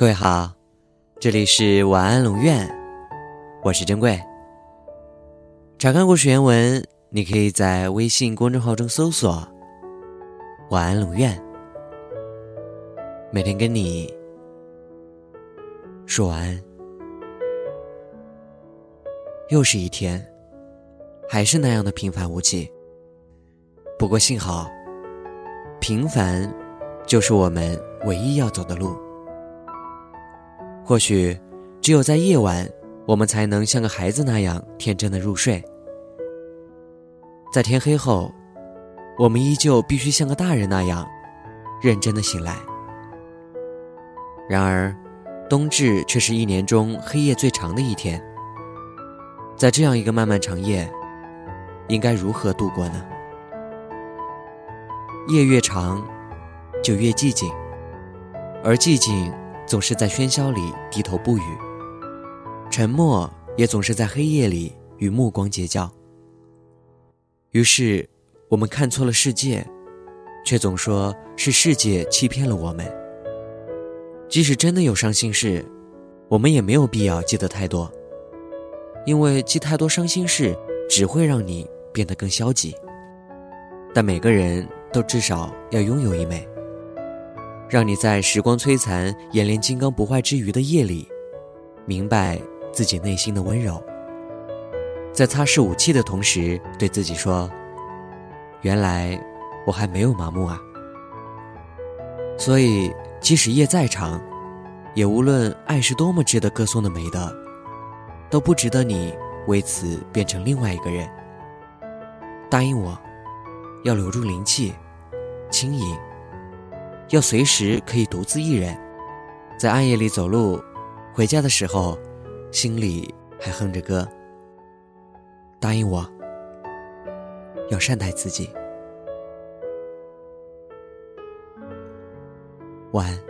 各位好，这里是晚安龙院，我是珍贵。查看故事原文，你可以在微信公众号中搜索“晚安龙院”，每天跟你说晚安。又是一天，还是那样的平凡无奇。不过幸好，平凡就是我们唯一要走的路。或许，只有在夜晚，我们才能像个孩子那样天真的入睡。在天黑后，我们依旧必须像个大人那样，认真的醒来。然而，冬至却是一年中黑夜最长的一天。在这样一个漫漫长夜，应该如何度过呢？夜越长，就越寂静，而寂静。总是在喧嚣里低头不语，沉默也总是在黑夜里与目光结交。于是，我们看错了世界，却总说是世界欺骗了我们。即使真的有伤心事，我们也没有必要记得太多，因为记太多伤心事只会让你变得更消极。但每个人都至少要拥有一枚。让你在时光摧残、眼连金刚不坏之余的夜里，明白自己内心的温柔。在擦拭武器的同时，对自己说：“原来我还没有麻木啊。”所以，即使夜再长，也无论爱是多么值得歌颂的美德，都不值得你为此变成另外一个人。答应我，要留住灵气，轻盈。要随时可以独自一人，在暗夜里走路，回家的时候，心里还哼着歌。答应我，要善待自己。晚安。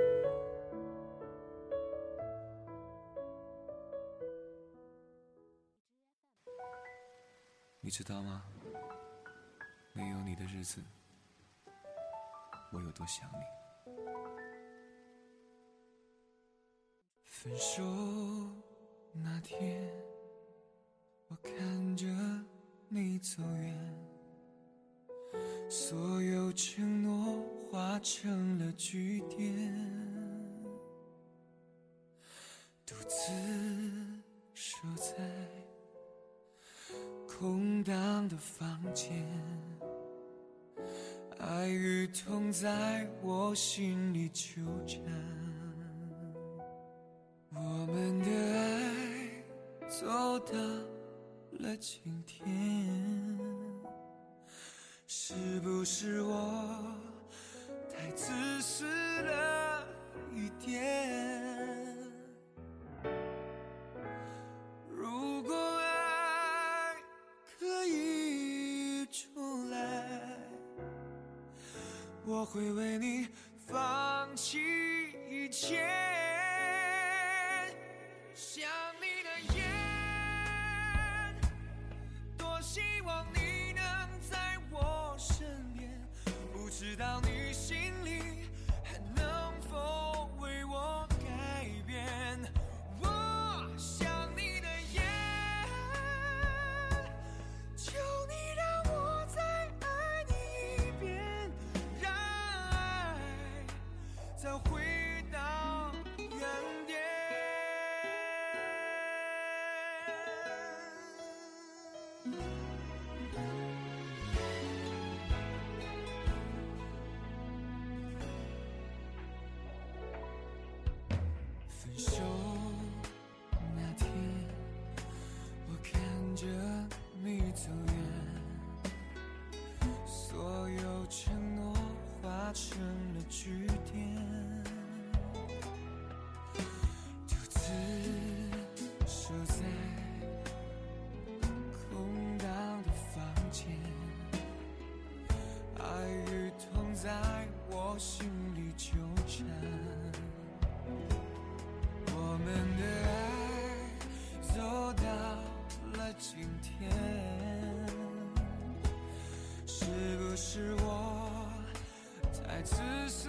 你知道吗？没有你的日子，我有多想你。分手那天，我看着你走远，所有承诺化成了句点，独自守在空荡的房间，爱与痛在我心里纠缠。我们的爱走到了今天，是不是我会为你放弃一切想你的夜多希望你能在我身边不知道你心里纠缠，我们的爱走到了今天，是不是我太自私？